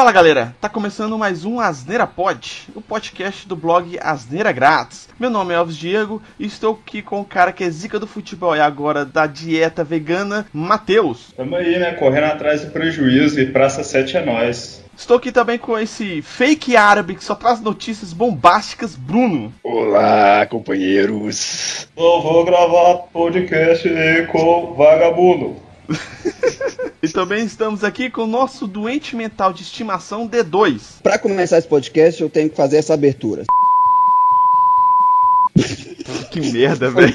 Fala galera, tá começando mais um Asneira Pod, o podcast do blog Asneira Grátis. Meu nome é Alves Diego e estou aqui com o cara que é zica do futebol e agora da dieta vegana, Matheus. Tamo aí, né? Correndo atrás do prejuízo e Praça 7 é nós. Estou aqui também com esse fake árabe que só traz notícias bombásticas, Bruno. Olá, companheiros. Eu vou gravar podcast com vagabundo. e também estamos aqui com o nosso doente mental de estimação D2. Para começar esse podcast, eu tenho que fazer essa abertura. que merda, velho.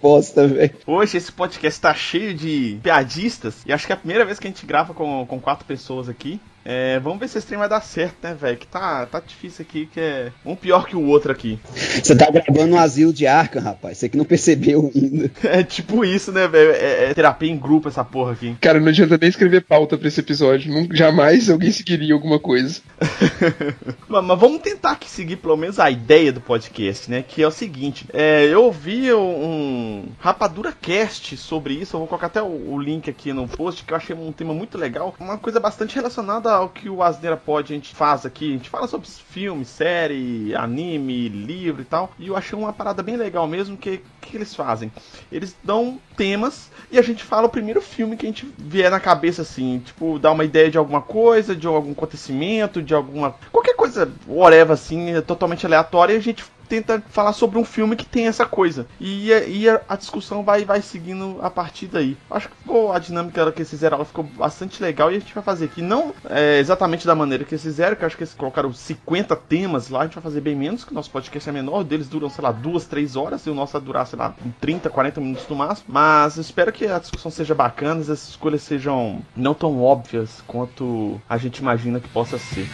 Bosta, velho. Hoje esse podcast tá cheio de piadistas e acho que é a primeira vez que a gente grava com, com quatro pessoas aqui. É, vamos ver se esse trem vai dar certo, né, velho? Que tá, tá difícil aqui, que é um pior que o outro aqui. Você tá gravando no asilo de Arkham, rapaz. Você que não percebeu ainda. É tipo isso, né, velho? É, é, terapia em grupo essa porra aqui. Cara, não adianta nem escrever pauta pra esse episódio. Nunca, jamais alguém seguiria alguma coisa. mas, mas, vamos tentar aqui seguir pelo menos a ideia do podcast, né? Que é o seguinte: é, eu ouvi um Rapadura Cast sobre isso. Eu vou colocar até o, o link aqui no post, que eu achei um tema muito legal. Uma coisa bastante relacionada ao que o Asneira Pod a gente faz aqui. A gente fala sobre filme, série, anime, livro e tal. E eu achei uma parada bem legal mesmo que que eles fazem? Eles dão temas e a gente fala o primeiro filme que a gente vier na cabeça assim, tipo, dá uma ideia de alguma coisa, de algum acontecimento, de alguma qualquer coisa, whatever assim, é totalmente aleatória e a gente tenta falar sobre um filme que tem essa coisa. E, e a, a, discussão vai, vai seguindo a partir daí. Acho que ficou a dinâmica que eles fizeram ela ficou bastante legal e a gente vai fazer aqui. Não é, exatamente da maneira que eles fizeram, que acho que eles colocaram 50 temas lá, a gente vai fazer bem menos, que o nosso podcast é menor, deles duram, sei lá, duas, três horas, e o nosso vai durar, sei lá, 30, 40 minutos no máximo. Mas espero que a discussão seja bacana, as escolhas sejam não tão óbvias quanto a gente imagina que possa ser.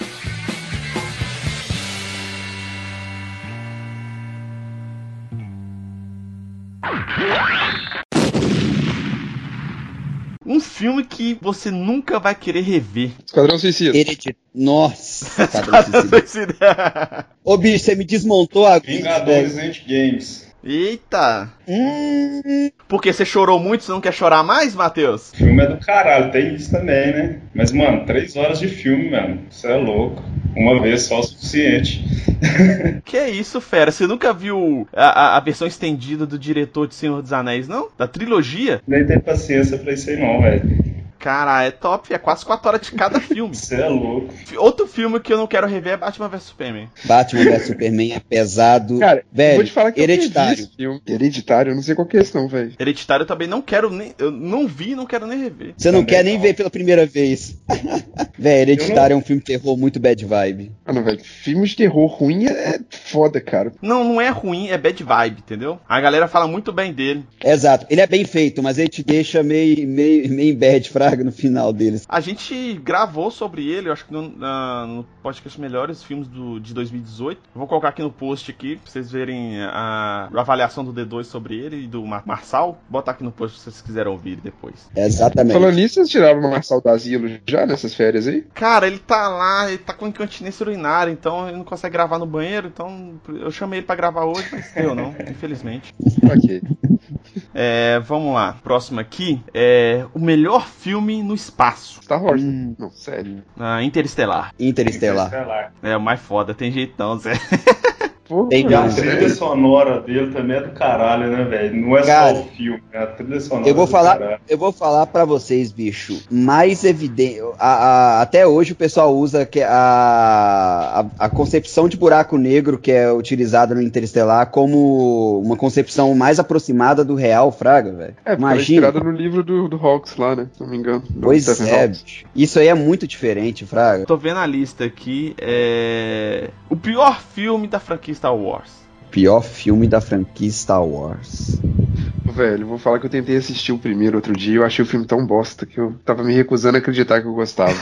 Um filme que você nunca vai querer rever. Esquadrão Suicida. Heredit... Nossa, Esquadrão Suicida. Ô bicho, você me desmontou a Vingadores Endgames. Eita! Hum. Porque você chorou muito, você não quer chorar mais, Matheus? O filme é do caralho, tem isso também, né? Mas, mano, três horas de filme, mano. Você é louco. Uma vez só o suficiente. que é isso, fera? Você nunca viu a, a, a, versão estendida do diretor de Senhor dos Anéis, não? Da trilogia? Nem tem paciência pra isso aí, não, velho. Cara, é top, é quase 4 horas de cada filme. Você é louco. Outro filme que eu não quero rever é Batman vs Superman. Batman vs Superman é pesado. Cara, velho, vou te falar que hereditário. eu filme. Hereditário, eu não sei qual questão, velho. Hereditário eu também não quero nem. Eu não vi e não quero nem rever. Você não Também quer nem não. ver pela primeira vez. velho, Hereditário é um filme de terror muito bad vibe. Ah, não, velho. Filme de terror ruim é foda, cara. Não, não é ruim, é bad vibe, entendeu? A galera fala muito bem dele. Exato. Ele é bem feito, mas ele te deixa meio, meio, meio bad no final deles. A gente gravou sobre ele, eu acho que no, na- no podcast Melhores Filmes do, de 2018. Eu vou colocar aqui no post aqui, pra vocês verem a, a avaliação do D2 sobre ele e do Mar Marçal. Botar aqui no post se vocês quiserem ouvir depois. Exatamente. Falando nisso, vocês tiraram o Marçal do asilo já nessas férias aí? Cara, ele tá lá, ele tá com incontinência urinária, então ele não consegue gravar no banheiro, então eu chamei ele pra gravar hoje, mas deu não, infelizmente. ok. É, vamos lá, próximo aqui é o melhor filme no espaço, Star Wars. Hum. Não, sério. ah, Interestelar. Interestelar. Interestelar. É o mais foda, tem jeito não, Zé. E a trilha sonora dele também é do caralho, né, velho? Não é Cara, só o filme, é a trilha sonora Eu vou falar, caralho. eu vou falar para vocês, bicho. Mais evidente, a- a- até hoje o pessoal usa que a, a, a concepção de buraco negro que é utilizada no Interestelar como uma concepção mais aproximada do real, fraga, velho. É, é Imagina. inspirada no livro do, do Hawks lá, né? Se não me engano. Pois é, bicho. Isso aí é muito diferente, fraga. Tô vendo a lista aqui, é... O pior filme da franquia Star Wars. Pior filme da franquia Star Wars. Velho, vou falar que eu tentei assistir o primeiro outro dia e eu achei o filme tão bosta que eu tava me recusando a acreditar que eu gostava.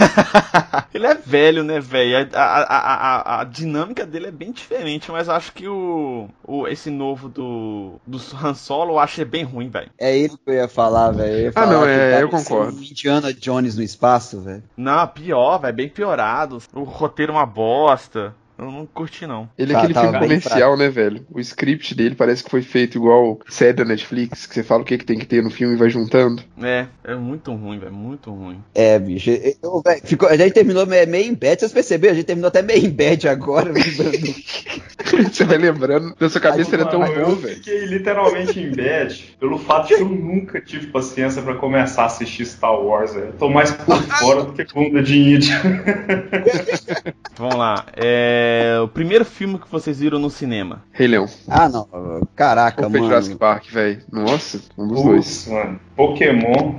Ele é velho, né, velho? A, a, a, a, dinâmica dele é bem diferente, mas acho que o, o esse novo do, do Han Solo eu achei bem ruim, velho. É ele que eu ia falar, velho. Ah, falar não, é, eu concordo. Indiana Jones no espaço, velho. Não, pior, velho, bem piorado. O roteiro é uma bosta. Eu não curti, não. Ele é Tá, aquele tá filme comercial, né, velho? O script dele parece que foi feito igual série da Netflix, que você fala o que, que tem que ter no filme e vai juntando. É, é muito ruim, velho. Muito ruim. É, bicho. eu- véi, ficou, a gente terminou me- meio em bed, vocês perceberam? A gente terminou até meio em bed agora. você vai lembrando, na sua cabeça ele é tão Mano, bom, eu velho. fiquei literalmente em bad pelo fato de que eu nunca tive paciência pra começar a assistir Star Wars, velho. Eu tô mais por fora do que bunda de índio. Vamos lá. É, o primeiro filme que vocês viram no cinema. Rei Leão. ah, não. Caraca, foi mano. Jurassic Park, velho. Nossa, um dos dois. Putz, mano. Pokémon.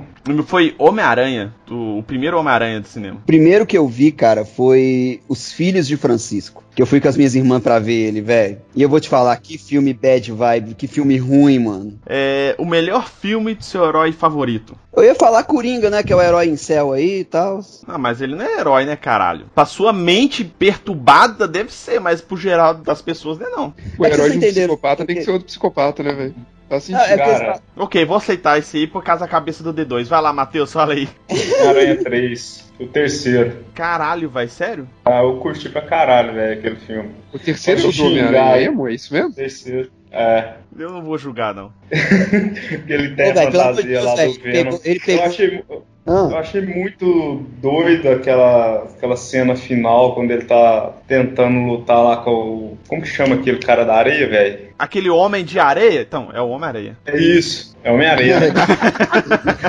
Foi Homem-Aranha, o primeiro Homem-Aranha do cinema. O primeiro que eu vi, cara, foi Os Filhos de Francisco. Que eu fui com as minhas irmãs pra ver ele, velho. E eu vou te falar, que filme bad vibe, que filme ruim, mano. É, o melhor filme do seu herói favorito. Eu ia falar Coringa, né? Que é o herói em céu aí e tal. Ah, mas ele não é herói, né, caralho? Pra sua mente perturbada deve ser, mas pro geral das pessoas não é não. O É herói de um psicopata tem porque- que ser outro psicopata, né, velho? Tá sentindo. Ah, é Cara, Ok, vou aceitar esse aí por causa da cabeça do D2. Vai lá, Matheus, fala aí. Aranha 3. O terceiro. Caralho, vai, sério? Ah, eu curti pra caralho, velho, aquele filme. O terceiro é Pode do Homem-Aranha? É isso mesmo? O terceiro. É. Eu não vou julgar, não. Ele tem Ô, de fantasia Deus, lá do ele Venom. pegou- ele Eu pegou- achei, Ah, eu achei muito doido aquela, aquela cena final, quando ele tá tentando lutar lá com o... Como que chama aquele cara da areia, velho? Aquele homem de areia? Então, é o Homem-Areia. É isso. É Homem-Areia.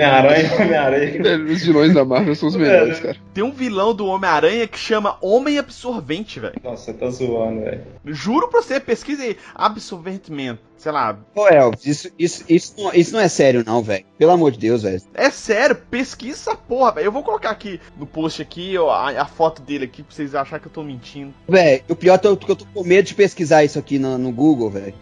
Homem-Aranha, Homem-Areia. Velho, os vilões da Marvel são os melhores, cara. Tem um vilão do Homem-Aranha que chama Homem Absorvente, velho. Nossa, você tá zoando, velho. Juro pra você, pesquisa aí. Absorventement. Sei lá. Ô, Elvis, isso, isso, isso, não, isso não é sério, não, velho. Pelo amor de Deus, velho. É sério, pesquisa essa porra, velho. Eu vou colocar aqui no post aqui ó, a, a foto dele aqui pra vocês acharem que eu tô mentindo. Velho, o pior é que eu, que eu tô com medo de pesquisar isso aqui no, no Google, velho.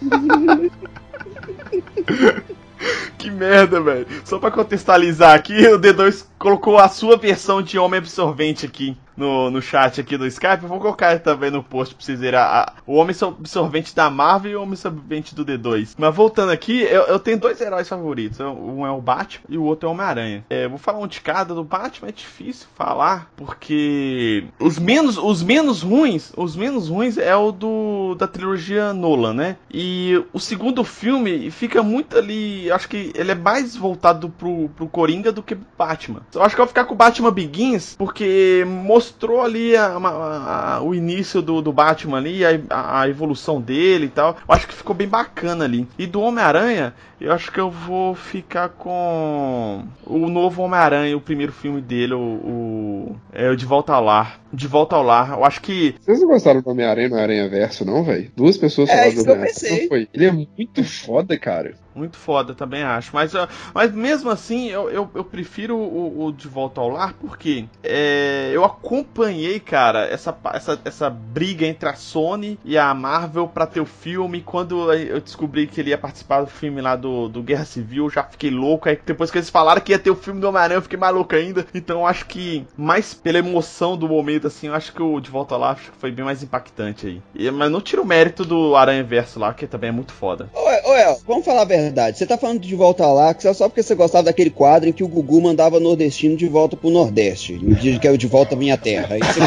Que merda, velho. Só pra contextualizar aqui, o D2 colocou a sua versão de Homem Absorvente aqui no, no chat aqui do Skype. Vou colocar também no post pra vocês verem a- a- o Homem Absorvente da Marvel e o Homem Absorvente do D2. Mas voltando aqui, eu, eu tenho dois heróis favoritos. Um é o Batman e o outro é o Homem-Aranha. É, vou falar um de cada. Do Batman é difícil falar, porque os menos, os menos ruins, os menos ruins é o do da trilogia Nolan, né? E o segundo filme fica muito ali, acho que ele é mais voltado pro, pro Coringa do que pro Batman. Eu acho que eu vou ficar com o Batman Begins, porque mostrou ali a- a- a- o início do, do Batman ali, a, a evolução dele e tal. Eu acho que ficou bem bacana ali. E do Homem-Aranha, eu acho que eu vou ficar com o novo Homem-Aranha, o primeiro filme dele, o, o, é o De Volta ao Lar. De Volta ao Lar. Eu acho que Vocês não gostaram do Homem-Aranha no Aranha Verso, não, velho? Duas pessoas É, falaram do Homem-Aranha. pensei. Não foi? Ele é muito foda, cara. Muito foda, também acho. Mas, mas mesmo assim, eu, eu, eu prefiro o, o De Volta ao Lar porque é, eu acompanhei, cara, essa, essa, essa briga entre a Sony e a Marvel pra ter o filme. Quando eu descobri que ele ia participar do filme lá do, do Guerra Civil, já fiquei louco. Aí depois que eles falaram que ia ter o filme do Homem-Aranha, eu fiquei mais louco ainda. Então acho que, mais pela emoção do momento, assim, eu acho que o De Volta ao Lar foi bem mais impactante aí. E- mas não tira o mérito do Aranha Verso lá, que também é muito foda. Ô, ô El, vamos falar a verdade. Você tá falando de volta lá, que só porque você gostava daquele quadro em que o Gugu mandava nordestino de volta pro Nordeste. No dia que é o de volta à minha terra. Aí você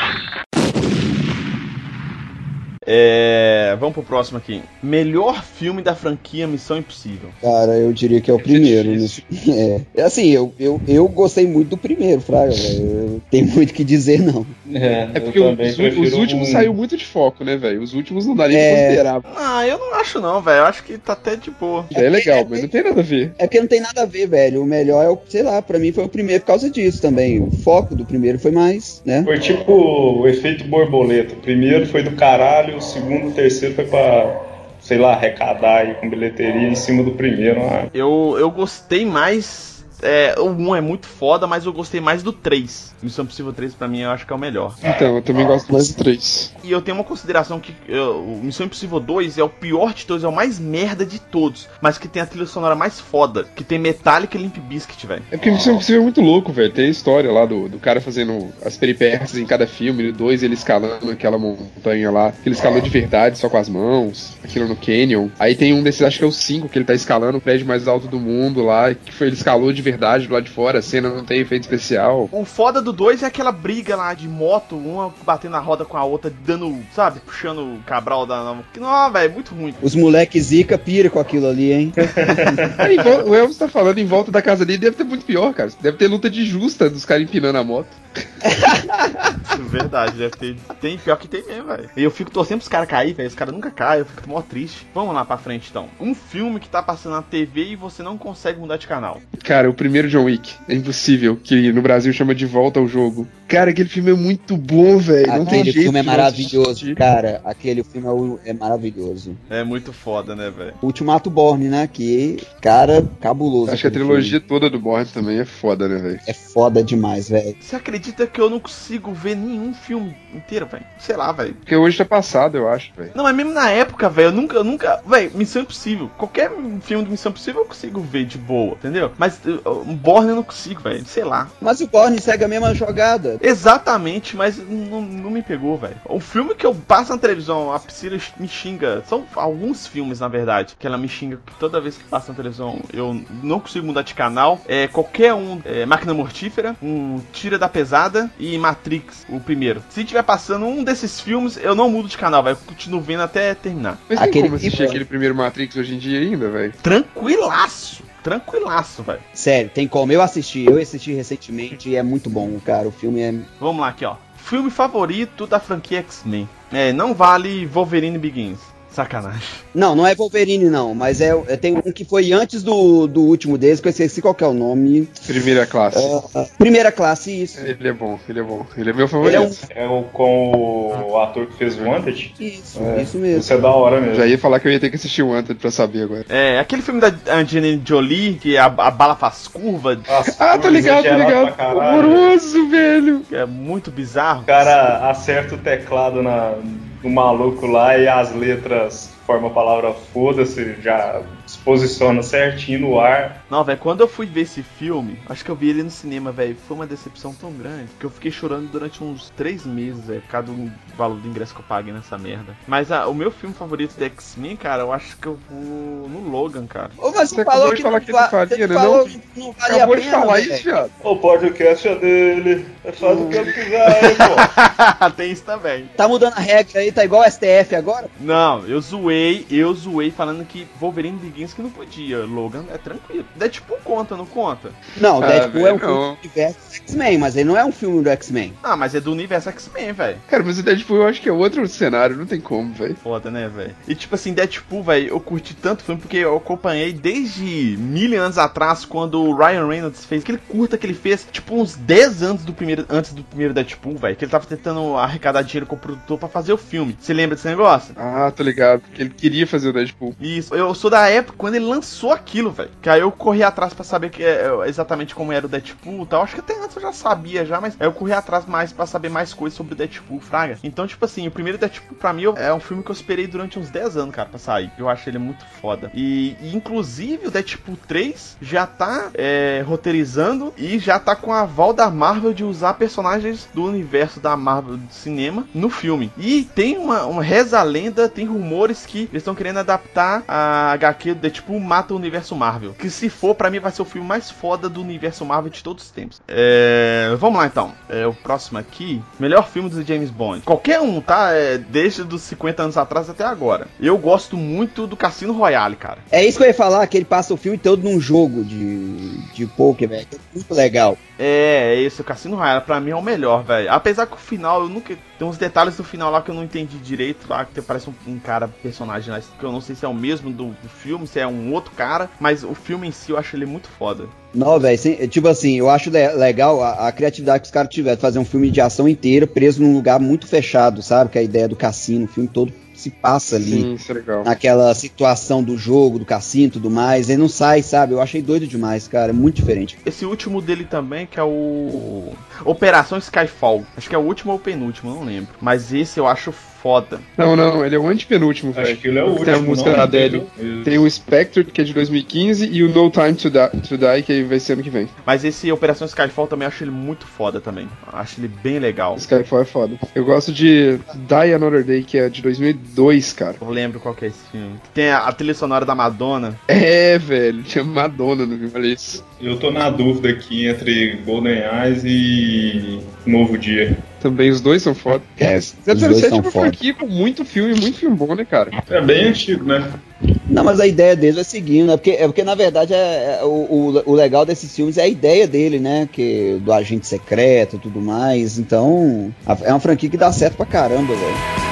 É, vamos pro próximo aqui. Melhor filme da franquia Missão Impossível. Cara, eu diria que é o ser primeiro. né? É. Assim, eu, eu, eu gostei muito do primeiro, Fraga, velho. Tem muito o que dizer, não. É, É porque os, os últimos saiu muito de foco, né, velho? Os últimos não dá nem É. pra considerar. Ah, eu não acho não, velho. Eu acho que tá até de boa. É legal, mas não tem nada a ver. É porque não tem nada a ver, velho. O melhor é o, sei lá, pra mim foi o primeiro por causa disso também. O foco do primeiro foi mais, né? Foi tipo o efeito borboleta. O primeiro foi do caralho, o segundo, o terceiro foi pra, sei lá, arrecadar aí com bilheteria em cima do primeiro. Ah, Eu, eu gostei mais. É, o 1 é muito foda, mas eu gostei mais do 3. Missão Impossível 3 pra mim eu acho que é o melhor. Então, eu também gosto mais do 3. E eu tenho uma consideração que o Missão Impossível 2 é o pior de todos, é o mais merda de todos, mas que tem a trilha sonora mais foda, que tem Metallica e Limp Bizkit, velho. É porque Missão Impossível é muito louco, velho. Tem a história lá do, do cara fazendo as peripécias em cada filme. 2 ele escalando aquela montanha lá, que ele escalou de verdade, só com as mãos, aquilo no Canyon. Aí tem um desses, acho que é o 5, que ele tá escalando o prédio mais alto do mundo lá, que foi, ele escalou de verdade do lado de fora, a cena não tem efeito especial. O foda do 2 é aquela briga lá de moto, uma batendo na roda com a outra, dando, sabe, puxando o Cabral da. Não, velho, é muito ruim. Os moleques zica pira com aquilo ali, hein? O Elvis tá falando em volta da casa dele, deve ter muito pior, cara. Deve ter luta de justa dos caras empinando a moto. Verdade, deve ter. Tem pior que tem mesmo, velho. E eu fico torcendo pros caras cair, velho. Os caras nunca caem, eu fico mó triste. Vamos lá pra frente então. Um filme que tá passando na TV e você não consegue mudar de canal. Cara, o primeiro John Wick, é impossível, que no Brasil chama de volta ao jogo. Cara, aquele filme é muito bom, velho. Não tem Aquele jeito filme é de não maravilhoso, assistir. cara. Aquele filme é, é maravilhoso. É muito foda, né, velho? Ultimato Borne, né? Que, cara, cabuloso. Acho que a aquele trilogia toda do Bourne também é foda, né, velho? filme. É foda demais, velho. Você acredita que eu não consigo ver nenhum filme inteiro, velho? Sei lá, velho. Porque hoje tá passado, eu acho, velho. Não, mas mesmo na época, velho, eu nunca, eu nunca. Velho, Missão Impossível. Qualquer filme de Missão Impossível eu consigo ver de boa, entendeu? Mas uh, um Borne eu não consigo, velho. Sei lá. Mas o Borne segue a mesma jogada. Exatamente, mas não, não me pegou, velho. O filme que eu passo na televisão, a Priscila me xinga. São alguns filmes, na verdade, que ela me xinga que toda vez que passa na televisão eu não consigo mudar de canal. É qualquer um, é, Máquina Mortífera, um Tira da Pesada e Matrix, o primeiro. Se tiver passando um desses filmes, eu não mudo de canal, velho. Eu continuo vendo até terminar. Mas tem Aquele como assistir aquele primeiro Matrix hoje em dia ainda, velho? Tranquilaço. Tranquilaço, velho. Sério, tem como. Eu assisti, eu assisti recentemente e é muito bom, cara. O filme é. Vamos lá aqui, ó. Filme favorito da franquia X-Men. É, não vale Wolverine Begins. Sacanagem. Não, não é Wolverine, não, mas é, é- tem um que foi antes do, do último deles, que eu esqueci qual que é o nome. Primeira classe. Ah, primeira classe, isso. Ele é bom, ele é bom. Ele é meu favorito. é um. É o com o ator que fez o Wanted. Isso, É, isso mesmo. Isso é da hora mesmo. Já ia falar que eu ia ter que assistir o Wanted pra saber agora. É, aquele filme da Angelina Jolie, que a, a bala faz curva, As Ah, tô curvas ligado, tô exageradas ligado. Horroroso, velho. é muito bizarro. O cara acerta o teclado na, no maluco lá e as letras formam a palavra foda-se, já se posiciona certinho no ar. Não, velho, quando eu fui ver esse filme, acho que eu vi ele no cinema, velho, foi uma decepção tão grande que eu fiquei chorando durante uns três meses, velho, por causa do valor do ingresso que eu paguei nessa merda. Mas ah, o meu filme favorito da X-Men, cara, eu acho que eu vou no Logan, cara. Ô, mas Você falou de que falar não que não você né, falou não? que não valia Acabou a de pena, falar isso, viado. O podcast é dele, faz o que ele quiser, hein, pô. Tem isso também. Tá mudando a regra aí, tá igual o STF agora? Não, eu zoei, eu zoei falando que Wolverine Que não podia. Logan é tranquilo. Deadpool conta, não conta? Não, Ah, Deadpool é um filme não. do universo X-Men, mas ele não é um filme do X-Men. Ah, mas é do universo X-Men, velho. Cara, mas o Deadpool eu acho que é outro cenário, não tem como, velho. Foda, né, velho? E tipo assim, Deadpool, velho, eu curti tanto o filme porque eu acompanhei desde mil anos atrás, quando o Ryan Reynolds fez aquele curta que ele fez, tipo, uns 10 anos do primeiro, antes do primeiro Deadpool, velho. Que ele tava tentando arrecadar dinheiro com o produtor pra fazer o filme. Você lembra desse negócio? Ah, tô ligado. Porque ele queria fazer o Deadpool. Isso, eu sou da época quando ele lançou aquilo, velho. Que aí eu corri atrás pra saber que, é, exatamente como era o Deadpool e tal. Acho que até antes eu já sabia já, mas aí eu corri atrás mais pra saber mais coisas sobre o Deadpool, Fraga. Então, tipo assim, o primeiro Deadpool pra mim é um filme que eu esperei durante uns 10 anos, cara, pra sair. Eu acho ele muito foda. E, e, inclusive o Deadpool 3 já tá é, roteirizando e já tá com a aval da Marvel de usar personagens do universo da Marvel do cinema no filme. E tem uma, uma reza lenda, tem rumores que eles estão querendo adaptar a HQ do Deadpool Mata o Universo Marvel. Que se for, pra mim vai ser o filme mais foda do universo Marvel de todos os tempos. É, vamos lá então. É, o próximo aqui, melhor filme do James Bond. Qualquer um, tá? É, desde os 50 anos atrás até agora. Eu gosto muito do Cassino Royale, cara. É isso que eu ia falar, que ele passa o filme todo num jogo de, de poker, velho. É muito legal. É, esse, o Cassino Royale pra mim é o melhor, velho. Apesar que o final, eu nunca. Tem uns detalhes do final lá que eu não entendi direito, lá que parece um, um cara, personagem lá, que eu não sei se é o mesmo do, do filme, se é um outro cara, mas o filme em si eu acho ele muito foda. Não, velho, sem- tipo assim, eu acho le- legal a, a criatividade que os caras tiveram de fazer um filme de ação inteiro preso num lugar muito fechado, sabe? Que é a ideia do cassino, o filme todo se passa ali. Sim, isso é legal. Naquela situação do jogo, do cassino e tudo mais. Ele não sai, sabe? Eu achei doido demais, cara. É muito diferente. Esse último dele também, que é o. Operação Skyfall. Acho que é o último ou o penúltimo, não lembro. Mas esse eu acho foda. Não, não, ele é o antepenúltimo, Acho velho. que ele é o último. Tem a música não, da Adele. Isso. Tem o Spectre, que é de 2015, e o No Time to Die, to Die que vai ser ano que vem. Mas esse Operação Skyfall também acho ele muito foda também. Acho ele bem legal. Skyfall é foda. Eu gosto de Die Another Day, que é de 2002, cara. Eu lembro qual que é esse filme. Tem a, a trilha sonora da Madonna. É, velho, tinha Madonna no filme, olha isso. Eu tô na dúvida aqui entre Golden Eyes e Novo Dia. Também os dois são foda. É, os 007 dois é são uma foda. franquia com muito filme, muito filme bom, né, cara? É bem antigo, né? Não, mas a ideia deles é seguindo, né? Porque, é porque na verdade é, é- o, o, o legal desses filmes é a ideia dele, né? Que do agente secreto e tudo mais. Então, a- é uma franquia que dá certo pra caramba, velho.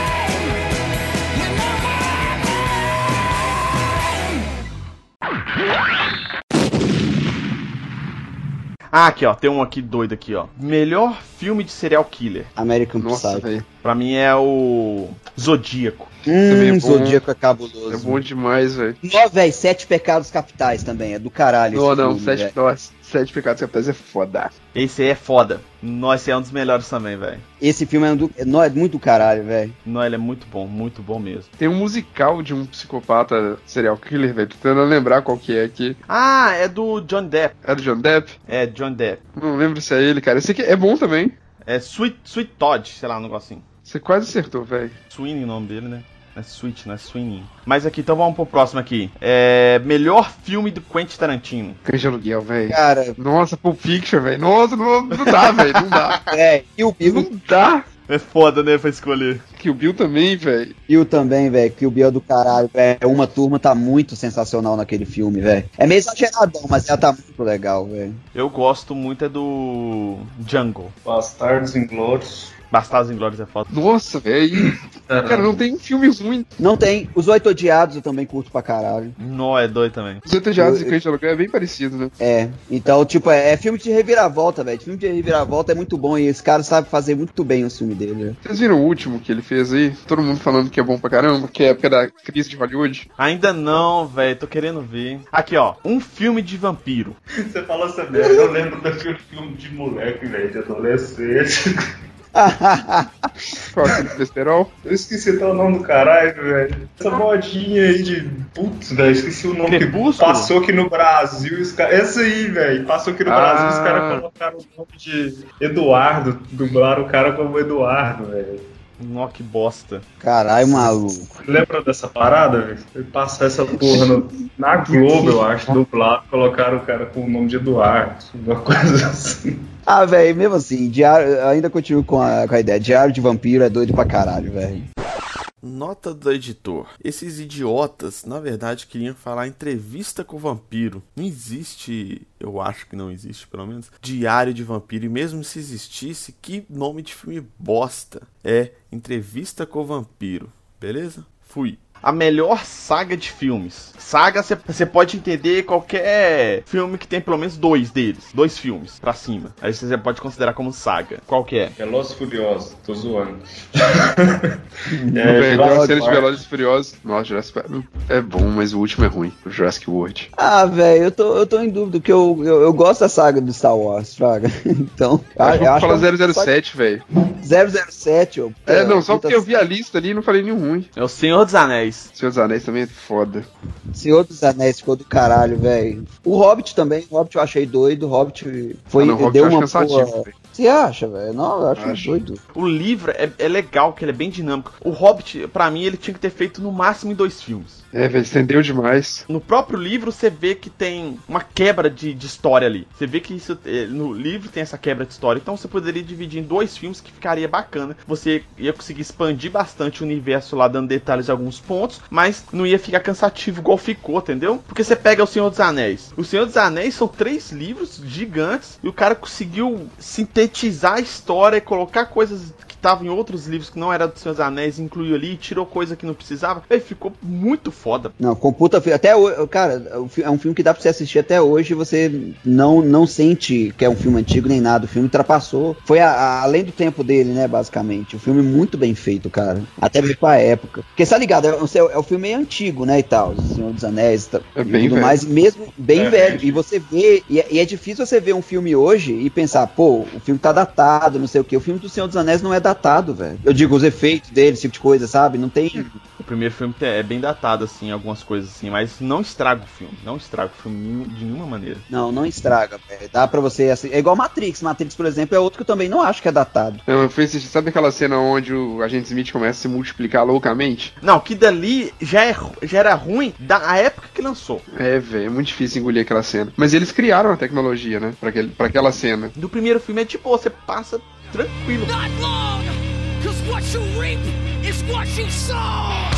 Ah, aqui ó, tem um aqui doido aqui ó. Melhor filme de serial killer. American Nossa, Psycho. Pra mim é o Zodíaco. Também é Hum, bom. Zodíaco é É cabuloso. bom demais, velho. Nó, velho, Sete Pecados Capitais também, é do caralho. Não, esse não, filme, sete, nossa, sete pecados capitais é foda. Esse aí é foda. Nossa, esse é um dos melhores também, velho. Esse filme é, do, é, nó, é muito do caralho, velho. Não, ele é muito bom, muito bom mesmo. Tem um musical de um psicopata serial killer, velho. Tô tentando lembrar qual que é aqui. Ah, é do John Depp. É do John Depp? É, John Depp. Não lembro se é ele, cara. Esse aqui é bom também. É Sweet, Sweet Todd, sei lá, um negocinho. Você quase acertou, velho. Sweeney o nome dele, né? Não é Sweet, não é Sweeney. Mas aqui, então vamos pro próximo aqui. É. Melhor filme do Quentin Tarantino. Cães de aluguel, velho. Cara, Nossa, Pulp Fiction, velho. Nossa, não, não dá, velho. Não dá. é, e o Bill, Não dá. É foda, né, pra escolher. Que o Bill também, velho. Bill também, velho, que o Bill é do caralho, velho. Uma turma tá muito sensacional naquele filme, velho. É meio exageradão, mas ela tá muito legal, velho. Eu gosto muito é do Jungle. Bastardos Inglórios. Bastardos Inglórios é foda. Nossa, velho. Cara, não tem um filme ruim. Não tem. Os Oito Odiados eu também curto pra caralho. Nó é doido também. Os Entejados e Cães de aluguel é bem parecido, né? É. Então, tipo, é, é filme de reviravolta, velho. Filme de reviravolta é muito bom e esse cara sabe fazer muito bem o filme dele, né? Vocês viram o último que ele fez aí? Todo mundo falando que é bom pra caramba, que é a época da crise de Hollywood. Ainda não, velho, tô querendo ver. Aqui, ó, um filme de vampiro. Você falou essa merda, eu lembro daquele filme de moleque, velho, de adolescente. Qual aquele besterol? Eu esqueci até o nome do caralho, velho. Essa modinha aí de. Putz, velho, esqueci o nome que Crepúsculo? passou aqui no Brasil. Os. Essa aí, velho. Passou aqui no Ah. Brasil, os caras colocaram o nome de Eduardo. Dublaram o cara como Eduardo, velho. Nó, que bosta. Caralho, maluco. Lembra dessa parada, velho? Passar essa porra no- na Globo, eu acho, dublado, colocaram o cara com o nome de Eduardo. Uma coisa assim. Ah, velho, mesmo assim, diário, ainda continuo com a, com a ideia. Diário de vampiro é doido pra caralho, velho. Nota do editor. Esses idiotas, na verdade, queriam falar entrevista com o vampiro. Não existe, eu acho que não existe, pelo menos, diário de vampiro. E mesmo se existisse, que nome de filme bosta. É entrevista com o vampiro. Beleza? Fui. A melhor saga de filmes. Saga, você pode entender qualquer filme que tem pelo menos dois deles. Dois filmes pra cima. Aí você pode considerar como saga. Qual que é? Velozes e Furiosos, tô zoando. É, é, cena de. Velozes e Furiosos. Nossa, Jurassic Park é bom, mas o último é ruim. O Jurassic World. Ah, velho, eu tô, eu tô em dúvida, porque eu, eu, eu gosto da saga do Star Wars, Fraga. Então, Ah, eu falar que é um- 007, velho. 007, ó. É, não, só porque eu vi a lista ali e não falei nenhum ruim. É o Senhor dos Anéis. Senhor dos Anéis também é foda. Senhor dos Anéis ficou do caralho, velho. O Hobbit também, o Hobbit eu achei doido, o Hobbit foi, Ah, não, o Hobbit deu uma boa... Você acha, velho? Não, eu acho, Acho. doido. O livro é, é legal, que ele é bem dinâmico. O Hobbit, pra mim, ele tinha que ter feito no máximo em dois filmes. É, velho, estendeu demais. No próprio livro, você vê que tem uma quebra de, de história ali. Você vê que isso eh, no livro tem essa quebra de história. Então você poderia dividir em dois filmes que ficaria bacana. Você ia conseguir expandir bastante o universo lá, dando detalhes de alguns pontos, mas não ia ficar cansativo igual ficou, entendeu? Porque você pega o Senhor dos Anéis. O Senhor dos Anéis são três livros gigantes e o cara conseguiu sintetizar a história e colocar coisas tava em outros livros que não era dos Seus Anéis, incluiu ali, tirou coisa que não precisava. Aí ficou muito foda. Não, com puta fi- Até hoje, cara, é um filme que dá pra você assistir até hoje e você não, não sente que é um filme antigo nem nada. O filme ultrapassou. Foi a- a- além do tempo dele, né, basicamente. O filme muito bem feito, cara. Até ver com a época. Porque, tá ligado? É, o- é o filme meio antigo, né, e tal. O Senhor dos Anéis e tal, É e bem tudo velho. mais. E mesmo bem É, velho. E você vê. E é, e é difícil você ver um filme hoje e pensar, pô, o filme tá datado, não sei o quê. O filme do Senhor dos Anéis não é datado, velho. Eu digo, os efeitos dele, esse tipo de coisa, sabe? Não tem. O primeiro filme é bem datado, assim, algumas coisas assim, mas não estraga o filme. Não estraga o filme de nenhuma maneira. Não, não estraga, velho. Dá pra você. Assim, é igual Matrix. Matrix, por exemplo, é outro que eu também não acho que é datado. Não, foi esse- sabe aquela cena onde o agente Smith começa a se multiplicar loucamente? Não, que dali já, é, já era ruim da época que lançou. É, velho, é muito difícil engolir aquela cena. Mas eles criaram a tecnologia, né? Pra, aquele, pra aquela cena. Do primeiro filme é tipo, você passa tranquilo. Not long, cause what you reap is what you sow.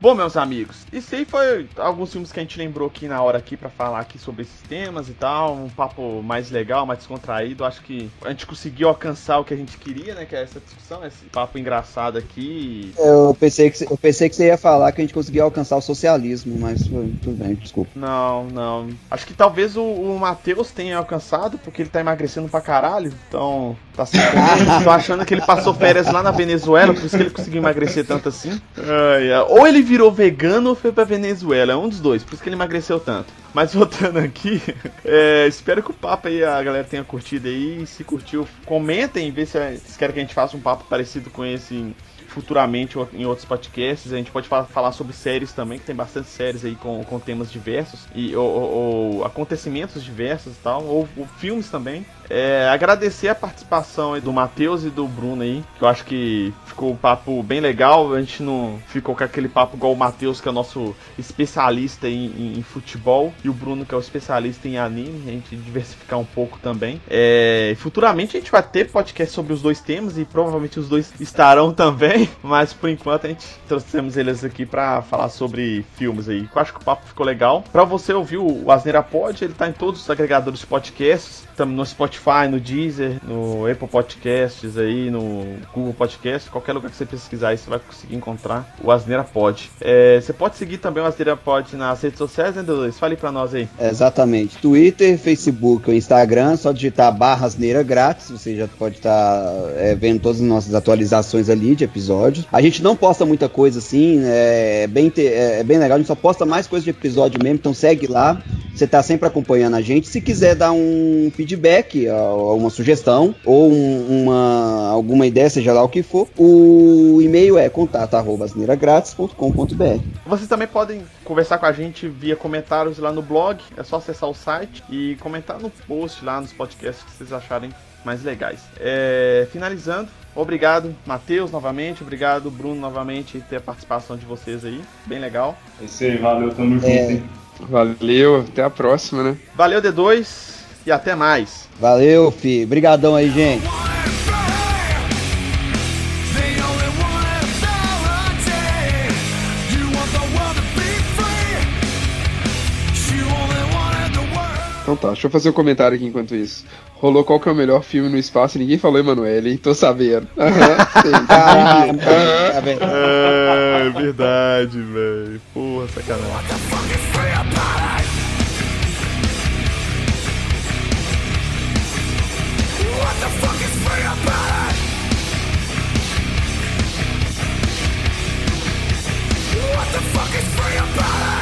Bom, meus amigos, isso aí foi alguns filmes que a gente lembrou aqui na hora aqui pra falar aqui sobre esses temas e tal, um papo mais legal, mais descontraído. Acho que a gente conseguiu alcançar o que a gente queria, né, que é essa discussão, esse papo engraçado aqui. Eu pensei, que, eu pensei que você ia falar que a gente conseguia alcançar o socialismo, mas foi- tudo bem, desculpa. Não, não. Acho que talvez o, o Matheus tenha alcançado, porque ele tá emagrecendo pra caralho. Então, tá se. Tô achando que ele passou férias lá na Venezuela, por isso que ele conseguiu emagrecer tanto assim. Ou ele virou vegano ou foi pra Venezuela. É um dos dois, por isso que ele emagreceu tanto. Mas voltando aqui, é, espero que o papo aí a galera tenha curtido aí. Se curtiu, comentem, vê se vocês querem que a gente faça um papo parecido com esse futuramente em outros podcasts. A gente pode fa- falar sobre séries também, que tem bastante séries aí com, com temas diversos e ou, ou- acontecimentos diversos e tal, ou, ou filmes também. É, agradecer a participação do Matheus e do Bruno aí, que eu acho que ficou um papo bem legal. A gente não ficou com aquele papo igual o Matheus, que é o nosso especialista em, em- em futebol, e o Bruno, que é o especialista em anime. A gente diversificar um pouco também. É, futuramente a gente vai ter podcast sobre os dois temas e provavelmente os dois estarão também, mas por enquanto a gente trouxemos eles aqui pra falar sobre filmes aí. Eu acho que o papo ficou legal. Pra você ouvir o Asneira Pod, ele tá em todos os agregadores de podcasts. Estamos no Spotify, no Deezer, no Apple Podcasts aí, no Google Podcasts, qualquer lugar que você pesquisar aí você vai conseguir encontrar o Asneira Pod. É, você pode seguir também o Asneira Pod nas redes sociais, né, Deus? Fale pra nós aí. É, Exatamente. Twitter, Facebook ou Instagram, só digitar barra asneira grátis, você já pode estar vendo todas as nossas atualizações ali de episódios. A gente não posta muita coisa assim, é bem, te- é bem legal, a gente só posta mais coisa de episódio mesmo, então segue lá. Você tá sempre acompanhando a gente. Se quiser dar um feedback, uma sugestão ou um- uma, alguma ideia, seja lá o que for, o e-mail é contato@asneiragratis.com.br. Vocês também podem conversar com a gente via comentários lá no blog. É só acessar o site e comentar no post lá nos podcasts que vocês acharem mais legais. É, finalizando, obrigado, Matheus, novamente. Obrigado, Bruno, novamente, ter a participação de vocês aí. Bem legal. É isso aí, valeu, tamo junto, É. Valeu, até a próxima, né? Valeu, D2, e até mais. Valeu, fi. Brigadão aí, gente. Então tá, deixa eu fazer um comentário aqui enquanto isso. Rolou qual que é o melhor filme no espaço e ninguém falou Emanuele, hein? Tô sabendo. Aham, uhum, ah, ah, é verdade, velho. Porra, sacanagem. What the fuck is free about it? What the fuck is free about it?